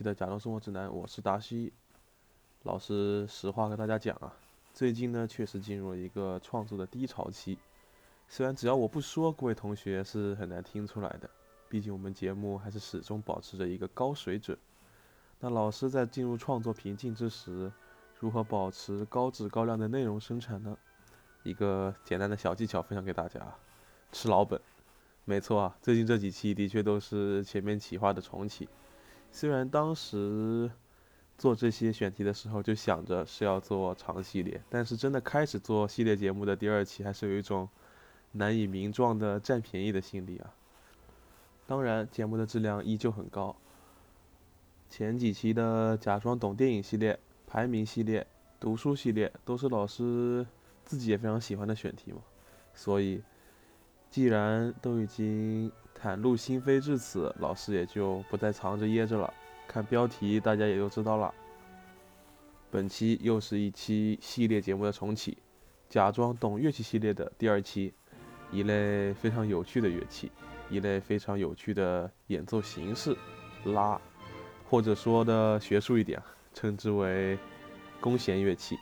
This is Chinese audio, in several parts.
本期的假装生活指南，我是达西老师。实话跟大家讲啊，最近呢确实进入了一个创作的低潮期。虽然只要我不说，各位同学是很难听出来的，毕竟我们节目还是始终保持着一个高水准。那老师在进入创作瓶颈之时，如何保持高质高量的内容生产呢？一个简单的小技巧分享给大家：吃老本。没错啊，最近这几期的确都是前面企划的重启。虽然当时做这些选题的时候就想着是要做长系列，但是真的开始做系列节目的第二期，还是有一种难以名状的占便宜的心理啊。当然，节目的质量依旧很高。前几期的假装懂电影系列、排名系列、读书系列，都是老师自己也非常喜欢的选题嘛。所以，既然都已经。袒露心扉至此，老师也就不再藏着掖着了。看标题，大家也就知道了。本期又是一期系列节目的重启，假装懂乐器系列的第二期，一类非常有趣的乐器，一类非常有趣的演奏形式——拉，或者说的学术一点，称之为弓弦乐器。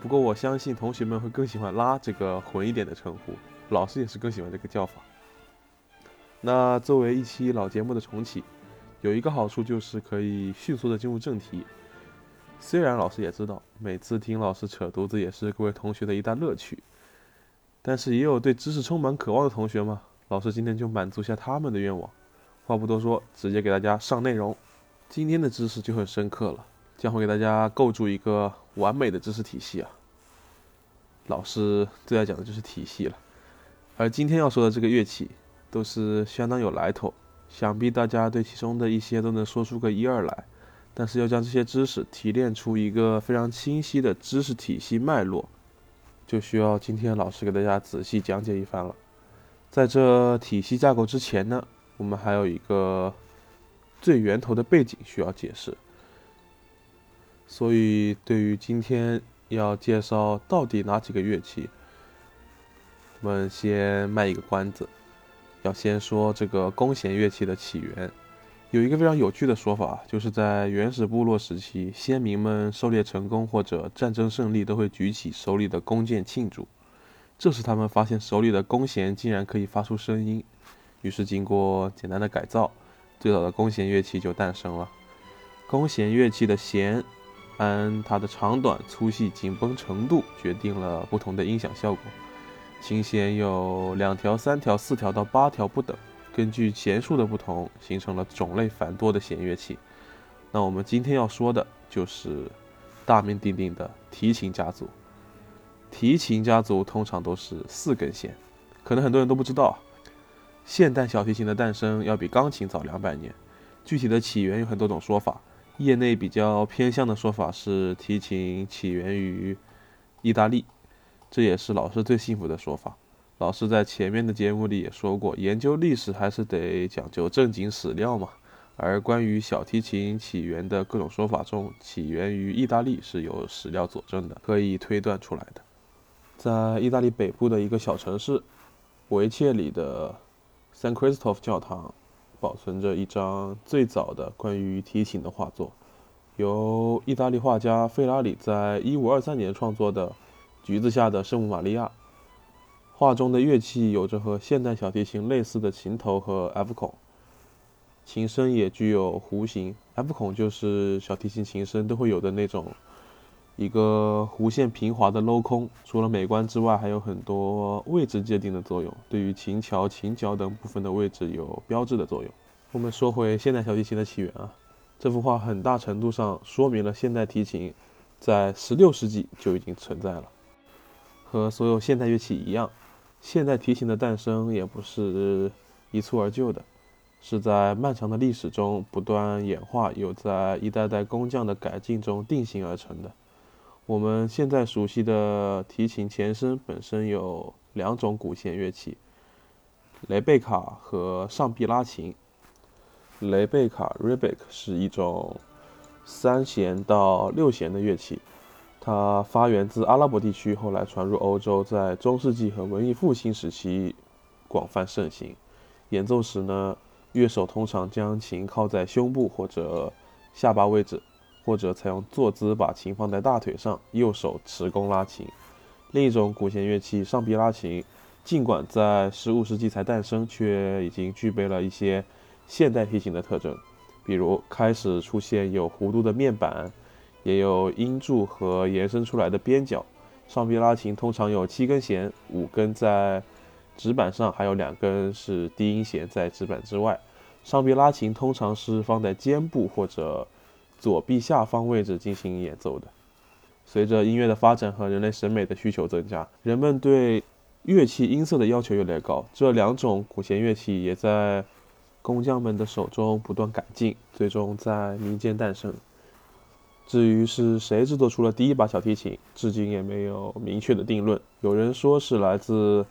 不过我相信同学们会更喜欢“拉”这个混一点的称呼，老师也是更喜欢这个叫法。那作为一期老节目的重启，有一个好处就是可以迅速的进入正题。虽然老师也知道，每次听老师扯犊子也是各位同学的一大乐趣，但是也有对知识充满渴望的同学嘛。老师今天就满足下他们的愿望。话不多说，直接给大家上内容。今天的知识就很深刻了，将会给大家构筑一个完美的知识体系啊。老师最爱讲的就是体系了，而今天要说的这个乐器。都是相当有来头，想必大家对其中的一些都能说出个一二来。但是要将这些知识提炼出一个非常清晰的知识体系脉络，就需要今天老师给大家仔细讲解一番了。在这体系架构之前呢，我们还有一个最源头的背景需要解释。所以，对于今天要介绍到底哪几个乐器，我们先卖一个关子。要先说这个弓弦乐器的起源，有一个非常有趣的说法，就是在原始部落时期，先民们狩猎成功或者战争胜利，都会举起手里的弓箭庆祝。这时他们发现手里的弓弦竟然可以发出声音，于是经过简单的改造，最早的弓弦乐器就诞生了。弓弦乐器的弦，按它的长短、粗细、紧绷程度，决定了不同的音响效果。琴弦有两条、三条、四条到八条不等，根据弦数的不同，形成了种类繁多的弦乐器。那我们今天要说的就是大名鼎鼎的提琴家族。提琴家族通常都是四根弦，可能很多人都不知道，现代小提琴的诞生要比钢琴早两百年。具体的起源有很多种说法，业内比较偏向的说法是提琴起源于意大利。这也是老师最幸福的说法。老师在前面的节目里也说过，研究历史还是得讲究正经史料嘛。而关于小提琴起源的各种说法中，起源于意大利是有史料佐证的，可以推断出来的。在意大利北部的一个小城市维切里的 San cristof 教堂，保存着一张最早的关于提琴的画作，由意大利画家费拉里在1523年创作的。橘子下的圣母玛利亚，画中的乐器有着和现代小提琴类似的琴头和 F 孔，琴身也具有弧形。F 孔就是小提琴琴身都会有的那种一个弧线平滑的镂空。除了美观之外，还有很多位置界定的作用，对于琴桥、琴脚等部分的位置有标志的作用。我们说回现代小提琴的起源啊，这幅画很大程度上说明了现代提琴在16世纪就已经存在了。和所有现代乐器一样，现代提琴的诞生也不是一蹴而就的，是在漫长的历史中不断演化，又在一代代工匠的改进中定型而成的。我们现在熟悉的提琴前身本身有两种鼓弦乐器：雷贝卡和上臂拉琴。雷贝卡 （Rebec） 是一种三弦到六弦的乐器。它发源自阿拉伯地区，后来传入欧洲，在中世纪和文艺复兴时期广泛盛行。演奏时呢，乐手通常将琴靠在胸部或者下巴位置，或者采用坐姿把琴放在大腿上，右手持弓拉琴。另一种古弦乐器上臂拉琴，尽管在15世纪才诞生，却已经具备了一些现代提琴的特征，比如开始出现有弧度的面板，也有音柱和延伸出来的边角。上臂拉琴通常有七根弦，五根在指板上，还有两根是低音弦在指板之外。上臂拉琴通常是放在肩部或者左臂下方位置进行演奏的。随着音乐的发展和人类审美的需求增加，人们对乐器音色的要求越来越高。这两种古弦乐器也在工匠们的手中不断改进，最终在民间诞生。至于是谁制作出了第一把小提琴，至今也没有明确的定论。有人说是来自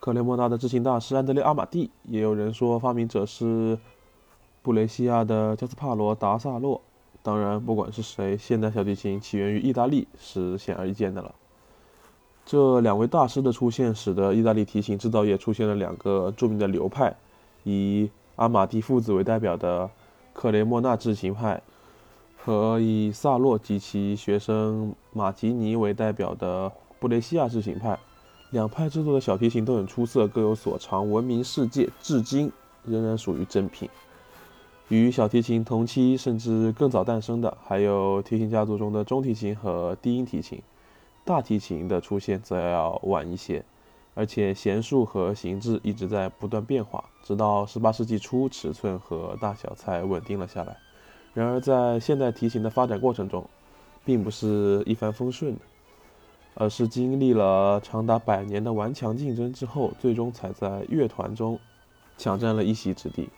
克雷莫纳的制琴大师安德烈·阿马蒂，也有人说发明者是布雷西亚的加斯帕罗·达萨洛。当然，不管是谁，现代小提琴起源于意大利是显而易见的了。这两位大师的出现，使得意大利提琴制造业出现了两个著名的流派：以阿马蒂父子为代表的克雷莫纳制琴派。和以萨洛及其学生马吉尼为代表的布雷西亚式琴派，两派制作的小提琴都很出色，各有所长，闻名世界，至今仍然属于珍品。与小提琴同期甚至更早诞生的，还有提琴家族中的中提琴和低音提琴。大提琴的出现则要晚一些，而且弦数和形制一直在不断变化，直到18世纪初，尺寸和大小才稳定了下来。然而，在现代提琴的发展过程中，并不是一帆风顺的，而是经历了长达百年的顽强竞争之后，最终才在乐团中抢占了一席之地。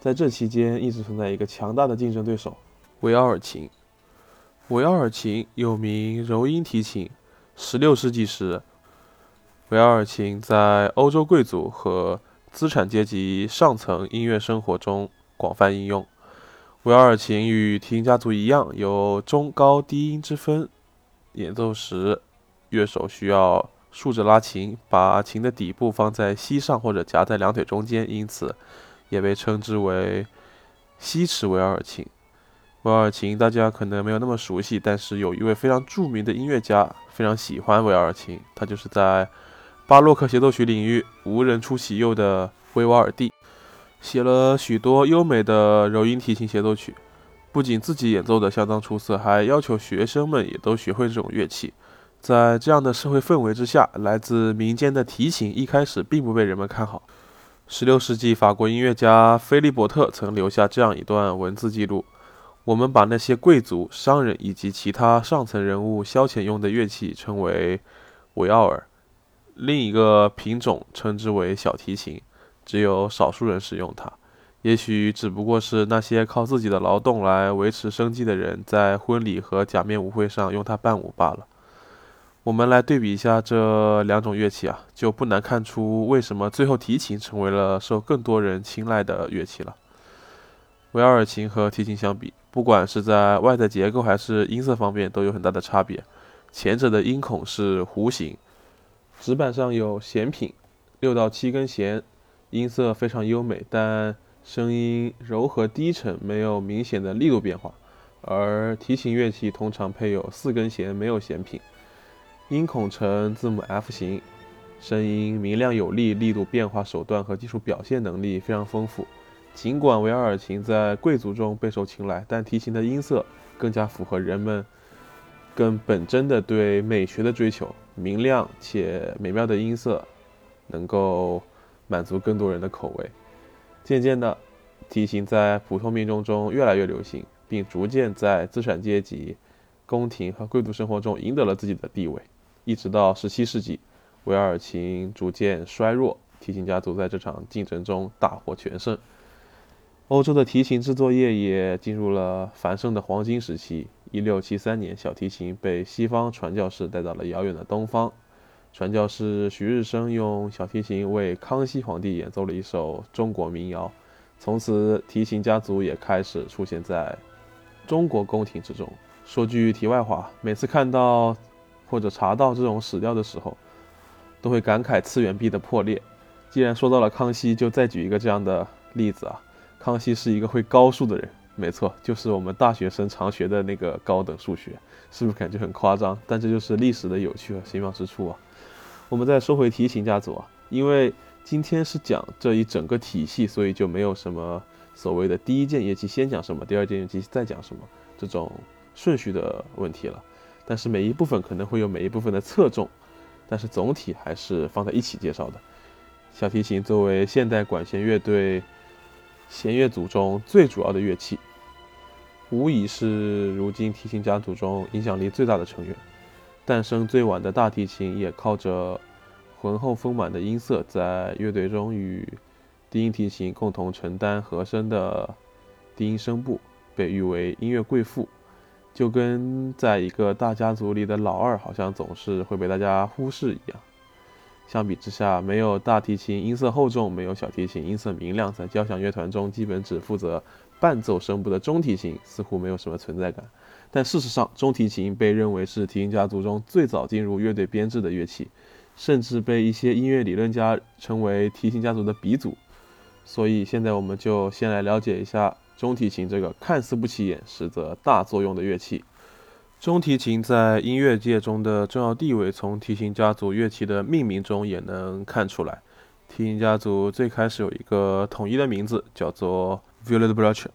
在这期间，一直存在一个强大的竞争对手——维奥尔琴。维奥尔琴又名柔音提琴。16世纪时，维奥尔琴在欧洲贵族和资产阶级上层音乐生活中广泛应用。维奥尔琴与提琴家族一样，有中高低音之分。演奏时，乐手需要竖着拉琴，把琴的底部放在膝上或者夹在两腿中间，因此也被称之为膝持维尔琴。维尔琴大家可能没有那么熟悉，但是有一位非常著名的音乐家非常喜欢维尔琴，他就是在巴洛克协奏曲领域无人出其右的维瓦尔第。写了许多优美的柔音提琴协奏曲，不仅自己演奏的相当出色，还要求学生们也都学会这种乐器。在这样的社会氛围之下，来自民间的提琴一开始并不被人们看好。16世纪法国音乐家菲利伯特曾留下这样一段文字记录：“我们把那些贵族、商人以及其他上层人物消遣用的乐器称为维奥尔，另一个品种称之为小提琴。”只有少数人使用它，也许只不过是那些靠自己的劳动来维持生计的人在婚礼和假面舞会上用它伴舞罢了。我们来对比一下这两种乐器啊，就不难看出为什么最后提琴成为了受更多人青睐的乐器了。维尔琴和提琴相比，不管是在外在结构还是音色方面都有很大的差别。前者的音孔是弧形，指板上有弦品，六到七根弦。音色非常优美，但声音柔和低沉，没有明显的力度变化。而提琴乐器通常配有四根弦，没有弦品，音孔呈字母 F 形，声音明亮有力，力度变化手段和技术表现能力非常丰富。尽管维尔琴在贵族中备受青睐，但提琴的音色更加符合人们更本真的对美学的追求，明亮且美妙的音色能够。满足更多人的口味。渐渐的，提琴在普通民众中越来越流行，并逐渐在资产阶级、宫廷和贵族生活中赢得了自己的地位。一直到17世纪，维尔琴逐渐衰弱，提琴家族在这场竞争中大获全胜。欧洲的提琴制作业也进入了繁盛的黄金时期。1673年，小提琴被西方传教士带到了遥远的东方。传教士徐日升用小提琴为康熙皇帝演奏了一首中国民谣，从此提琴家族也开始出现在中国宫廷之中。说句题外话，每次看到或者查到这种史料的时候，都会感慨次元壁的破裂。既然说到了康熙，就再举一个这样的例子啊，康熙是一个会高数的人，没错，就是我们大学生常学的那个高等数学，是不是感觉很夸张？但这就是历史的有趣和奇妙之处啊！我们再说回提琴家族啊，因为今天是讲这一整个体系，所以就没有什么所谓的第一件乐器先讲什么，第二件乐器再讲什么这种顺序的问题了。但是每一部分可能会有每一部分的侧重，但是总体还是放在一起介绍的。小提琴作为现代管弦乐队弦乐组中最主要的乐器，无疑是如今提琴家族中影响力最大的成员。诞生最晚的大提琴也靠着浑厚丰满的音色，在乐队中与低音提琴共同承担和声的低音声部，被誉为音乐贵妇。就跟在一个大家族里的老二，好像总是会被大家忽视一样。相比之下，没有大提琴音色厚重，没有小提琴音色明亮，在交响乐团中基本只负责伴奏声部的中提琴似乎没有什么存在感。但事实上，中提琴被认为是提琴家族中最早进入乐队编制的乐器，甚至被一些音乐理论家称为提琴家族的鼻祖。所以，现在我们就先来了解一下中提琴这个看似不起眼，实则大作用的乐器。中提琴在音乐界中的重要地位，从提琴家族乐器的命名中也能看出来。提琴家族最开始有一个统一的名字，叫做 Viola da Braccio，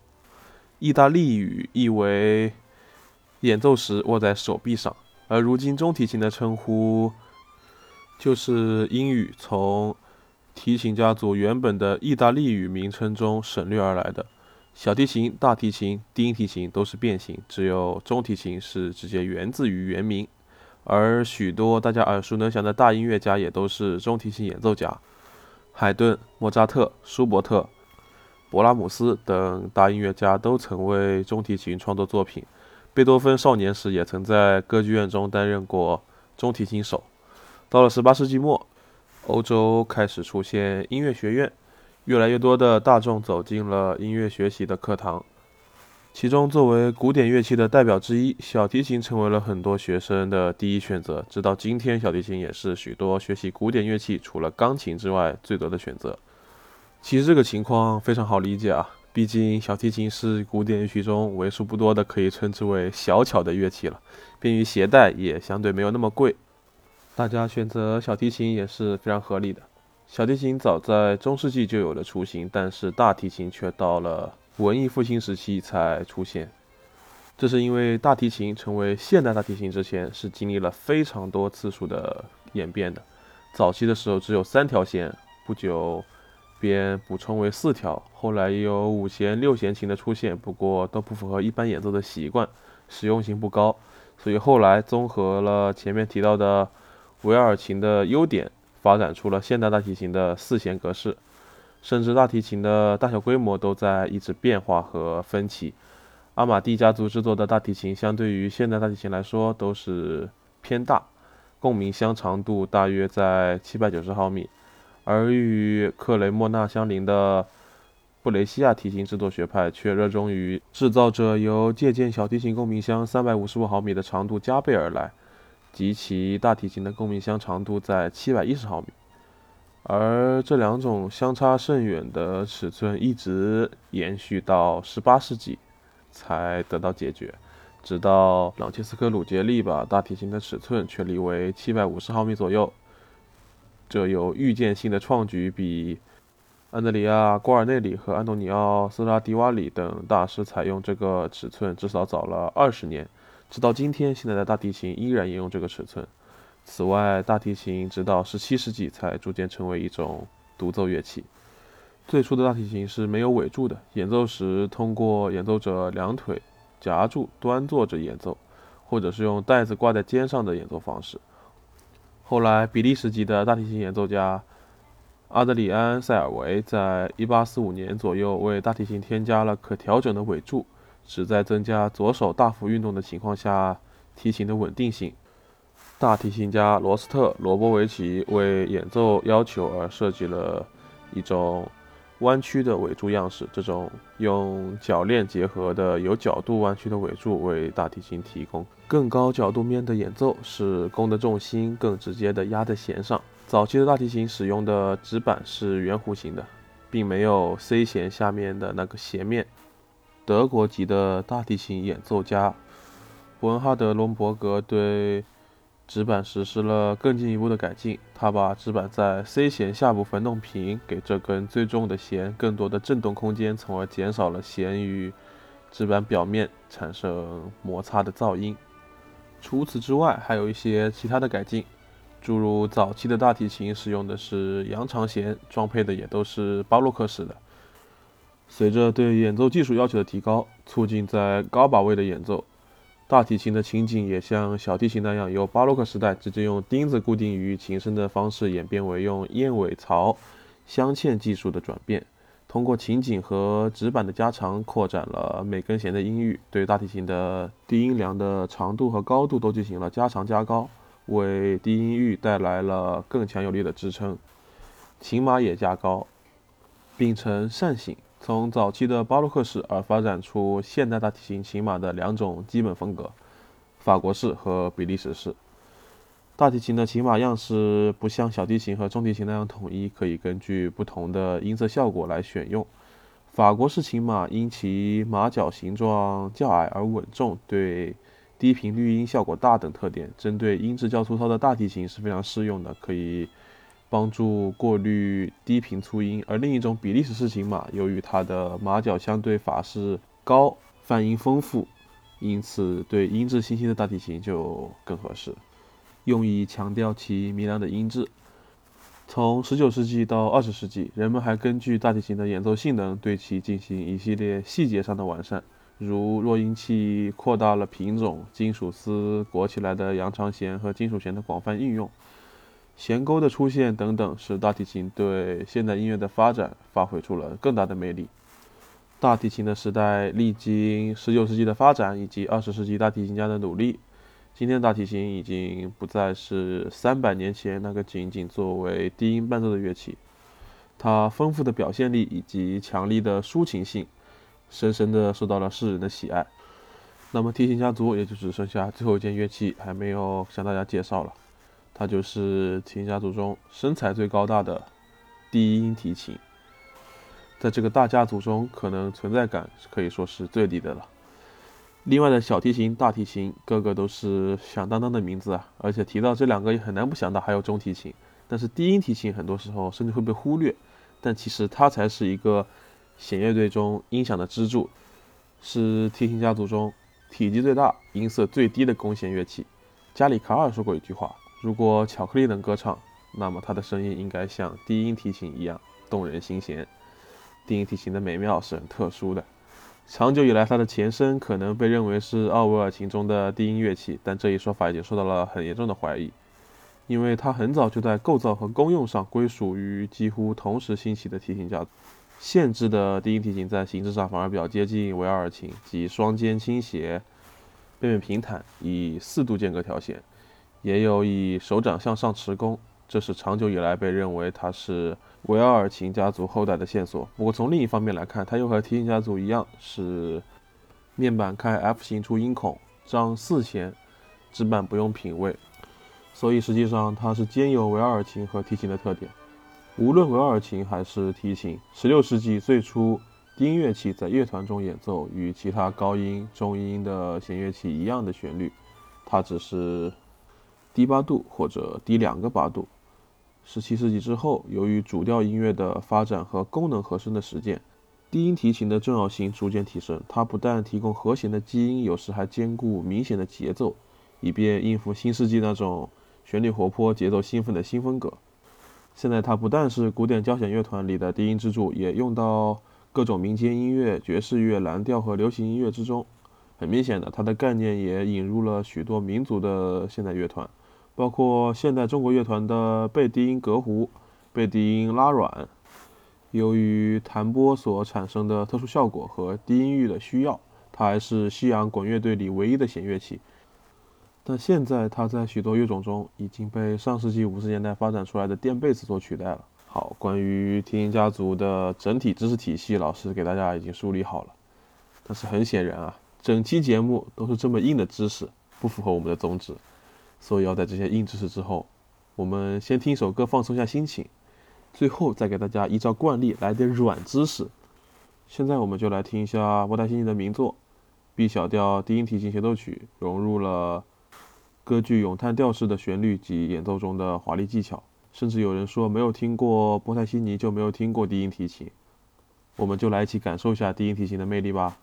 意大利语意为演奏时握在手臂上。而如今中提琴的称呼，就是英语从提琴家族原本的意大利语名称中省略而来的。小提琴、大提琴、低音提琴都是变形，只有中提琴是直接源自于原名。而许多大家耳熟能详的大音乐家也都是中提琴演奏家，海顿、莫扎特、舒伯特、勃拉姆斯等大音乐家都曾为中提琴创作作品。贝多芬少年时也曾在歌剧院中担任过中提琴手。到了18世纪末，欧洲开始出现音乐学院。越来越多的大众走进了音乐学习的课堂，其中作为古典乐器的代表之一，小提琴成为了很多学生的第一选择。直到今天，小提琴也是许多学习古典乐器除了钢琴之外最多的选择。其实这个情况非常好理解啊，毕竟小提琴是古典乐曲中为数不多的可以称之为小巧的乐器了，便于携带，也相对没有那么贵，大家选择小提琴也是非常合理的。小提琴早在中世纪就有了雏形，但是大提琴却到了文艺复兴时期才出现。这是因为大提琴成为现代大提琴之前，是经历了非常多次数的演变的。早期的时候只有三条弦，不久便补充为四条，后来也有五弦、六弦琴的出现，不过都不符合一般演奏的习惯，实用性不高，所以后来综合了前面提到的维尔琴的优点。发展出了现代大提琴的四弦格式，甚至大提琴的大小规模都在一直变化和分歧。阿玛蒂家族制作的大提琴，相对于现代大提琴来说都是偏大，共鸣箱长度大约在七百九十毫米，而与克雷莫纳相邻的布雷西亚提琴制作学派却热衷于制造者由借鉴小提琴共鸣箱三百五十五毫米的长度加倍而来。及其大提琴的共鸣箱长度在七百一十毫米，而这两种相差甚远的尺寸一直延续到十八世纪才得到解决，直到朗切斯科鲁杰利把大提琴的尺寸确立为七百五十毫米左右。这有预见性的创举，比安德里亚·郭尔内里和安东尼奥·斯拉迪瓦里等大师采用这个尺寸至少早了二十年。直到今天，现在的大提琴依然沿用这个尺寸。此外，大提琴直到17世纪才逐渐成为一种独奏乐器。最初的大提琴是没有尾柱的，演奏时通过演奏者两腿夹住端坐着演奏，或者是用带子挂在肩上的演奏方式。后来，比利时籍的大提琴演奏家阿德里安·塞尔维在1845年左右为大提琴添加了可调整的尾柱。旨在增加左手大幅运动的情况下提琴的稳定性。大提琴家罗斯特·罗波维奇为演奏要求而设计了一种弯曲的尾柱样式。这种用铰链结合的有角度弯曲的尾柱为大提琴提供更高角度面的演奏，使弓的重心更直接地压在弦上。早期的大提琴使用的指板是圆弧形的，并没有 C 弦下面的那个斜面。德国籍的大提琴演奏家伯恩哈德·隆伯格对指板实施了更进一步的改进。他把指板在 C 弦下部分弄平，给这根最重的弦更多的振动空间，从而减少了弦与指板表面产生摩擦的噪音。除此之外，还有一些其他的改进，诸如早期的大提琴使用的是羊肠弦，装配的也都是巴洛克式的。随着对演奏技术要求的提高，促进在高把位的演奏。大提琴的琴颈也像小提琴那样，由巴洛克时代直接用钉子固定于琴身的方式，演变为用燕尾槽镶嵌技术的转变。通过琴颈和指板的加长，扩展了每根弦的音域，对大提琴的低音梁的长度和高度都进行了加长加高，为低音域带来了更强有力的支撑。琴码也加高，并呈扇形。从早期的巴洛克式而发展出现代大提琴琴码的两种基本风格：法国式和比利时式。大提琴的琴码样式不像小提琴和中提琴那样统一，可以根据不同的音色效果来选用。法国式琴码因其马脚形状较矮而稳重，对低频率音效果大等特点，针对音质较粗糙的大提琴是非常适用的，可以。帮助过滤低频粗音，而另一种比利时式琴码，由于它的马脚相对法式高，泛音丰富，因此对音质清晰的大提琴就更合适，用以强调其明亮的音质。从19世纪到20世纪，人们还根据大提琴的演奏性能，对其进行一系列细节上的完善，如弱音器扩大了品种、金属丝裹起来的羊肠弦和金属弦的广泛应用。弦钩的出现等等，使大提琴对现代音乐的发展发挥出了更大的魅力。大提琴的时代历经19世纪的发展以及20世纪大提琴家的努力，今天大提琴已经不再是300年前那个仅仅作为低音伴奏的乐器。它丰富的表现力以及强力的抒情性，深深地受到了世人的喜爱。那么提琴家族也就只剩下最后一件乐器还没有向大家介绍了。它就是提琴家族中身材最高大的低音提琴，在这个大家族中，可能存在感可以说是最低的了。另外的小提琴、大提琴，个个都是响当当的名字啊！而且提到这两个，也很难不想到还有中提琴。但是低音提琴很多时候甚至会被忽略，但其实它才是一个弦乐队中音响的支柱，是提琴家族中体积最大、音色最低的弓弦乐器。加里卡尔说过一句话。如果巧克力能歌唱，那么它的声音应该像低音提琴一样动人心弦。低音提琴的美妙是很特殊的，长久以来它的前身可能被认为是奥维尔琴中的低音乐器，但这一说法已经受到了很严重的怀疑，因为它很早就在构造和功用上归属于几乎同时兴起的提琴家族。现制的低音提琴在形制上反而比较接近维尔琴，即双肩倾斜，背面平坦，以四度间隔调弦。也有以手掌向上持弓，这是长久以来被认为它是维尔琴家族后代的线索。不过从另一方面来看，它又和提琴家族一样，是面板开 F 型出音孔，张四弦，指板不用品位，所以实际上它是兼有维尔琴和提琴的特点。无论维尔琴还是提琴，16世纪最初低音乐器在乐团中演奏与其他高音、中音的弦乐器一样的旋律，它只是。低八度或者低两个八度。十七世纪之后，由于主调音乐的发展和功能和声的实践，低音提琴的重要性逐渐提升。它不但提供和弦的基因，有时还兼顾明显的节奏，以便应付新世纪那种旋律活泼、节奏兴奋的新风格。现在，它不但是古典交响乐团里的低音支柱，也用到各种民间音乐、爵士乐、蓝调和流行音乐之中。很明显的，它的概念也引入了许多民族的现代乐团。包括现代中国乐团的贝低音隔胡、贝低音拉软，由于弹拨所产生的特殊效果和低音域的需要，它还是西洋管乐队里唯一的弦乐器。但现在它在许多乐种中已经被上世纪五十年代发展出来的电贝斯所取代了。好，关于提琴家族的整体知识体系，老师给大家已经梳理好了。但是很显然啊，整期节目都是这么硬的知识，不符合我们的宗旨。所以要在这些硬知识之后，我们先听一首歌放松一下心情，最后再给大家依照惯例来点软知识。现在我们就来听一下波泰西尼的名作《B 小调低音提琴协奏曲》，融入了歌剧咏叹调式的旋律及演奏中的华丽技巧。甚至有人说，没有听过波泰西尼就没有听过低音提琴。我们就来一起感受一下低音提琴的魅力吧。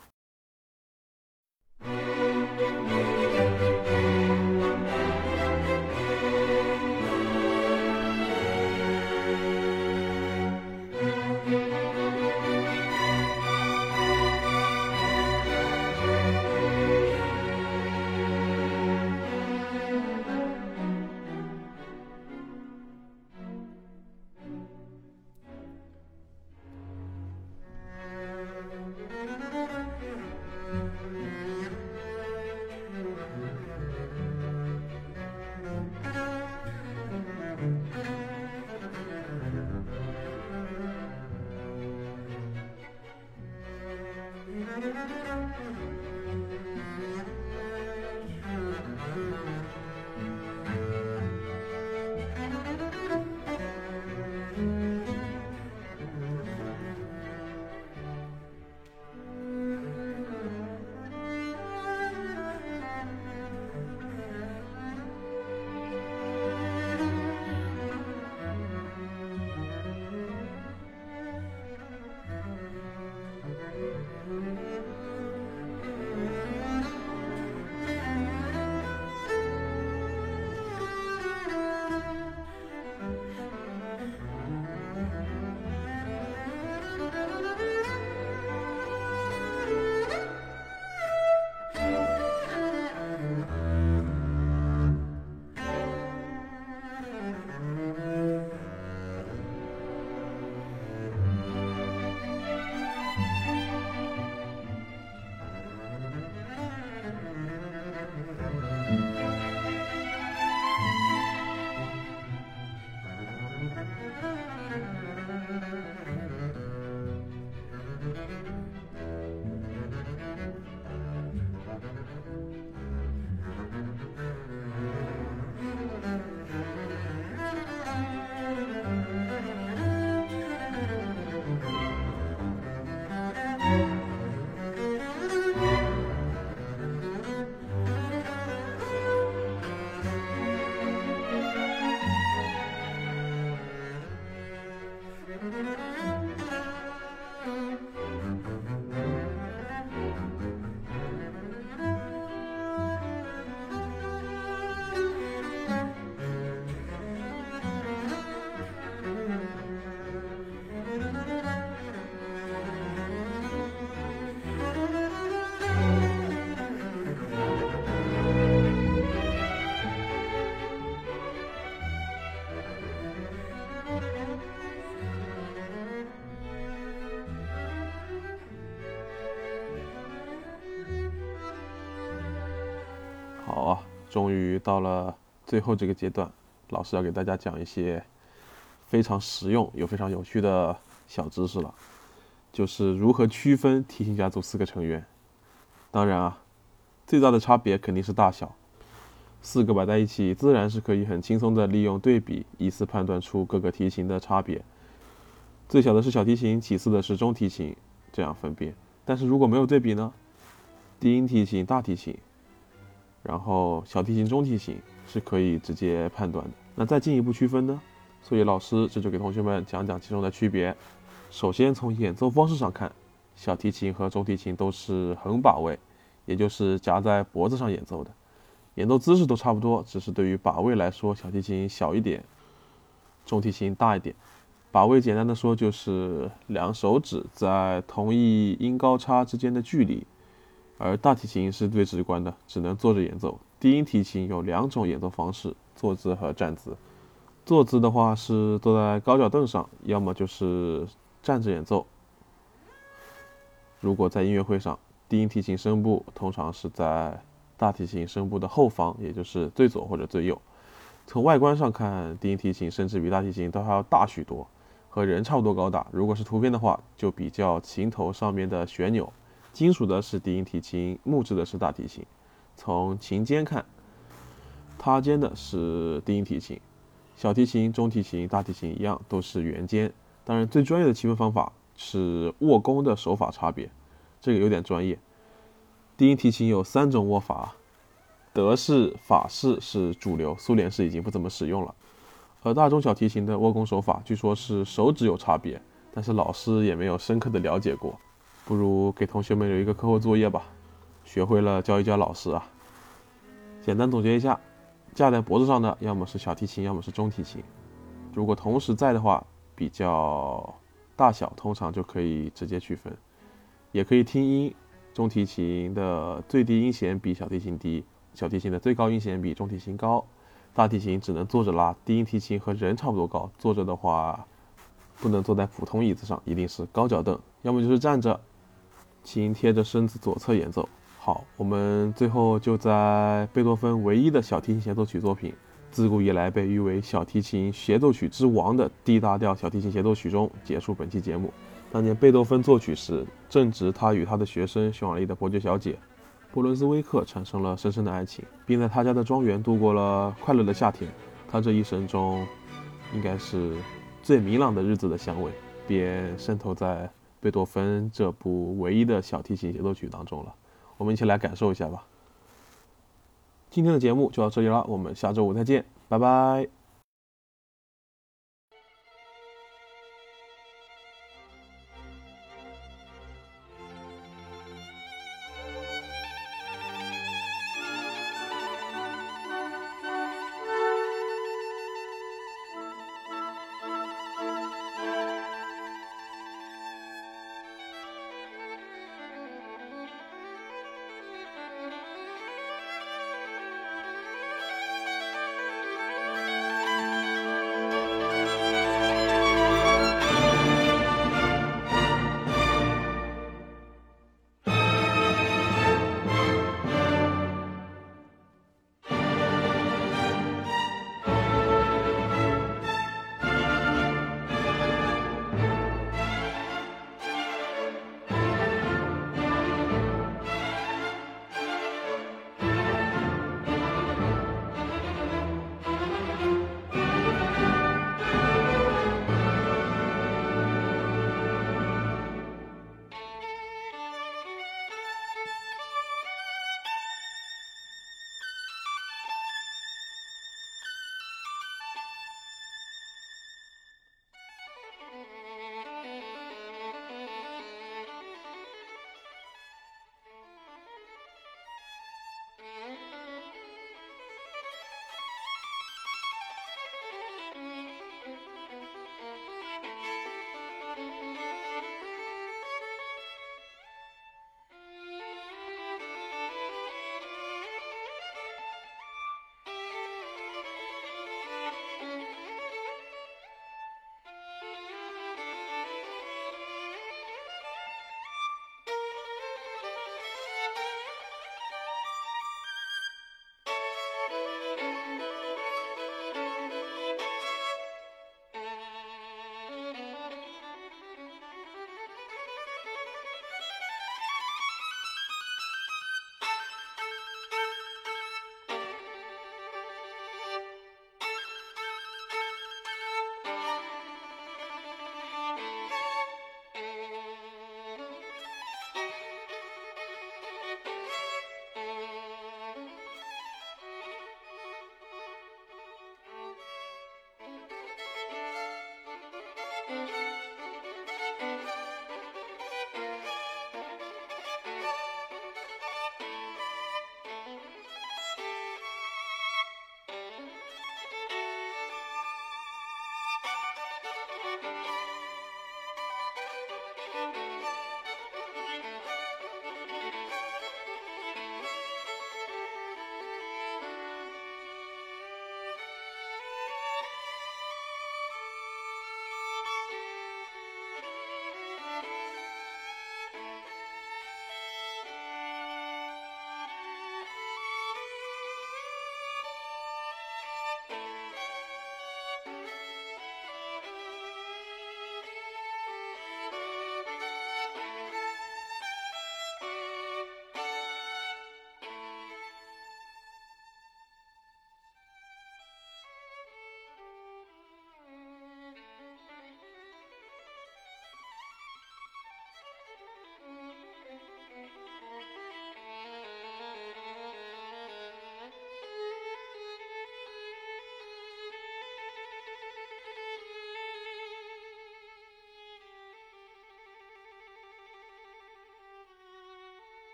终于到了最后这个阶段，老师要给大家讲一些非常实用又非常有趣的小知识了，就是如何区分提琴家族四个成员。当然啊，最大的差别肯定是大小，四个摆在一起，自然是可以很轻松的利用对比，依次判断出各个提琴的差别。最小的是小提琴，其次的是中提琴，这样分辨。但是如果没有对比呢？低音提琴、大提琴。然后小提琴、中提琴是可以直接判断的。那再进一步区分呢？所以老师这就给同学们讲讲其中的区别。首先从演奏方式上看，小提琴和中提琴都是横把位，也就是夹在脖子上演奏的。演奏姿势都差不多，只是对于把位来说，小提琴小一点，中提琴大一点。把位简单的说就是两手指在同一音高差之间的距离。而大提琴是最直观的，只能坐着演奏。低音提琴有两种演奏方式：坐姿和站姿。坐姿的话是坐在高脚凳上，要么就是站着演奏。如果在音乐会上，低音提琴声部通常是在大提琴声部的后方，也就是最左或者最右。从外观上看，低音提琴甚至比大提琴都还要大许多，和人差不多高大。如果是图片的话，就比较琴头上面的旋钮。金属的是低音提琴，木质的是大提琴。从琴尖看，塌尖的是低音提琴。小提琴、中提琴、大提琴一样，都是圆尖。当然，最专业的区分方法是握弓的手法差别，这个有点专业。低音提琴有三种握法，德式、法式是主流，苏联式已经不怎么使用了。而大中小提琴的握弓手法，据说是手指有差别，但是老师也没有深刻的了解过。不如给同学们留一个课后作业吧，学会了教一教老师啊。简单总结一下，架在脖子上的要么是小提琴，要么是中提琴。如果同时在的话，比较大小通常就可以直接区分。也可以听音，中提琴的最低音弦比小提琴低，小提琴的最高音弦比中提琴高。大提琴只能坐着拉，低音提琴和人差不多高，坐着的话不能坐在普通椅子上，一定是高脚凳，要么就是站着，琴贴着身子左侧演奏。好，我们最后就在贝多芬唯一的小提琴协奏曲作品，自古以来被誉为小提琴协奏曲之王的 D 大调小提琴协奏曲中结束本期节目。当年贝多芬作曲时，正值他与他的学生匈牙利的伯爵小姐布伦斯威克产生了深深的爱情，并在他家的庄园度过了快乐的夏天。他这一生中，应该是最明朗的日子的香味，便渗透在贝多芬这部唯一的小提琴协奏曲当中了。我们一起来感受一下吧。今天的节目就到这里了，我们下周五再见，拜拜。